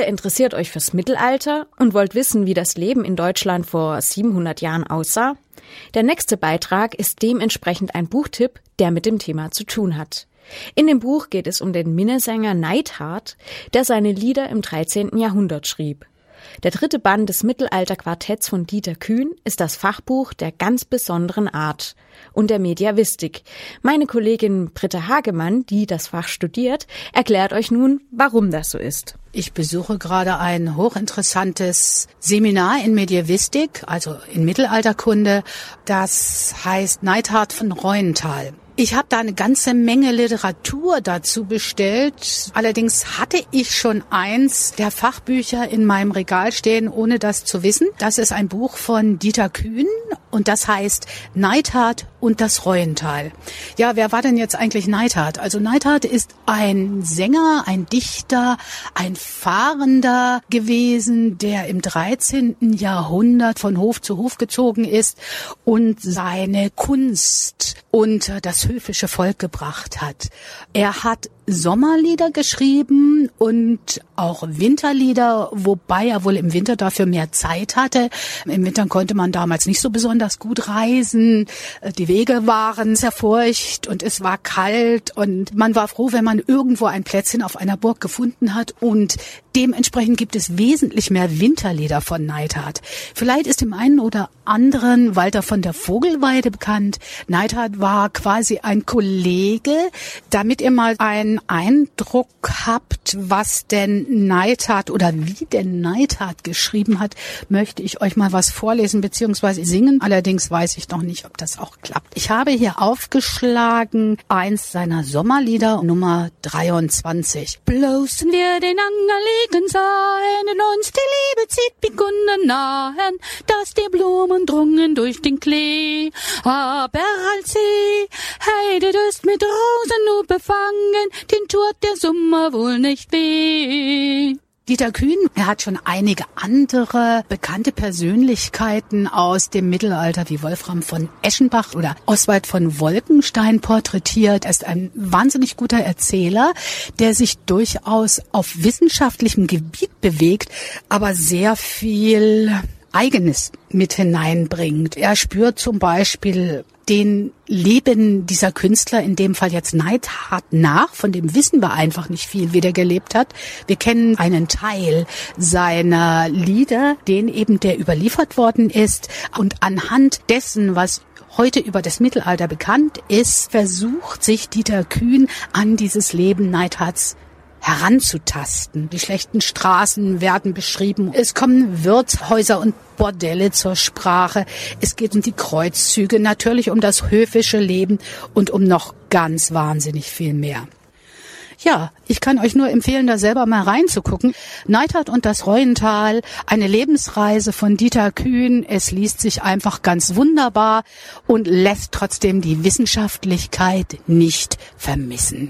Ihr interessiert euch fürs Mittelalter und wollt wissen, wie das Leben in Deutschland vor 700 Jahren aussah? Der nächste Beitrag ist dementsprechend ein Buchtipp, der mit dem Thema zu tun hat. In dem Buch geht es um den Minnesänger Neidhart, der seine Lieder im 13. Jahrhundert schrieb. Der dritte Band des Mittelalterquartetts von Dieter Kühn ist das Fachbuch der ganz besonderen Art und der Mediavistik. Meine Kollegin Britta Hagemann, die das Fach studiert, erklärt euch nun, warum das so ist. Ich besuche gerade ein hochinteressantes Seminar in Mediavistik, also in Mittelalterkunde. Das heißt Neidhart von Reuenthal. Ich habe da eine ganze Menge Literatur dazu bestellt. Allerdings hatte ich schon eins der Fachbücher in meinem Regal stehen, ohne das zu wissen. Das ist ein Buch von Dieter Kühn und das heißt Neidhart und das Reuental. Ja, wer war denn jetzt eigentlich Neidhart? Also Neidhart ist ein Sänger, ein Dichter, ein Fahrender gewesen, der im 13. Jahrhundert von Hof zu Hof gezogen ist und seine Kunst unter das höfische Volk gebracht hat. Er hat Sommerlieder geschrieben und auch Winterlieder, wobei er wohl im Winter dafür mehr Zeit hatte. Im Winter konnte man damals nicht so besonders gut reisen. Die Wege waren sehr feucht und es war kalt und man war froh, wenn man irgendwo ein Plätzchen auf einer Burg gefunden hat und dementsprechend gibt es wesentlich mehr Winterlieder von Neidhart. Vielleicht ist dem einen oder anderen Walter von der Vogelweide bekannt. Neidhart war quasi ein Kollege, damit ihr mal ein Eindruck habt, was denn Neidhart oder wie denn Neidhart geschrieben hat, möchte ich euch mal was vorlesen bzw. singen. Allerdings weiß ich noch nicht, ob das auch klappt. Ich habe hier aufgeschlagen eins seiner Sommerlieder, Nummer 23. Bloßen wir den Anger liegen sahen und uns die Liebe zieht bekunden nahen, dass die Blumen drungen durch den Klee. Aber als sie heidet ist mit Rosen nur befangen, den tut der Sommer wohl nicht weh. Dieter Kühn, er hat schon einige andere bekannte Persönlichkeiten aus dem Mittelalter wie Wolfram von Eschenbach oder Oswald von Wolkenstein porträtiert. Er ist ein wahnsinnig guter Erzähler, der sich durchaus auf wissenschaftlichem Gebiet bewegt, aber sehr viel Eigenes mit hineinbringt. Er spürt zum Beispiel den Leben dieser Künstler, in dem Fall jetzt Neidhart, nach. Von dem wissen wir einfach nicht viel, wie der gelebt hat. Wir kennen einen Teil seiner Lieder, den eben der überliefert worden ist. Und anhand dessen, was heute über das Mittelalter bekannt ist, versucht sich Dieter Kühn an dieses Leben Neidharts heranzutasten. Die schlechten Straßen werden beschrieben. Es kommen Wirtshäuser und Bordelle zur Sprache. Es geht um die Kreuzzüge, natürlich um das höfische Leben und um noch ganz wahnsinnig viel mehr. Ja, ich kann euch nur empfehlen, da selber mal reinzugucken. Neidhart und das Reuental, eine Lebensreise von Dieter Kühn. Es liest sich einfach ganz wunderbar und lässt trotzdem die Wissenschaftlichkeit nicht vermissen.